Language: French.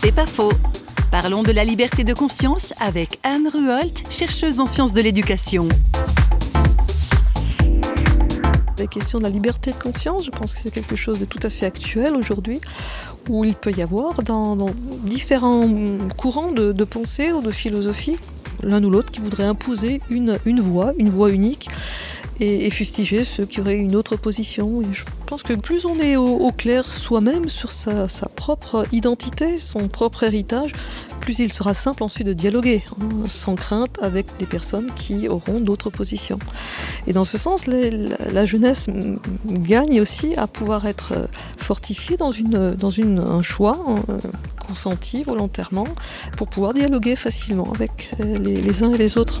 C'est pas faux. Parlons de la liberté de conscience avec Anne Ruolt, chercheuse en sciences de l'éducation. La question de la liberté de conscience, je pense que c'est quelque chose de tout à fait actuel aujourd'hui, où il peut y avoir dans, différents courants de, pensée ou de philosophie, l'un ou l'autre qui voudrait imposer une, une voie, une voie unique, et, fustiger ceux qui auraient une autre position. je pense que plus on est au, clair soi-même sur sa, propre identité, son propre héritage, plus il sera simple ensuite de dialoguer, hein, sans crainte, avec des personnes qui auront d'autres positions. Et dans ce sens, la, jeunesse gagne aussi à pouvoir être fortifiée dans, une, dans un choix hein, consenti volontairement pour pouvoir dialoguer facilement avec les, les uns et les autres.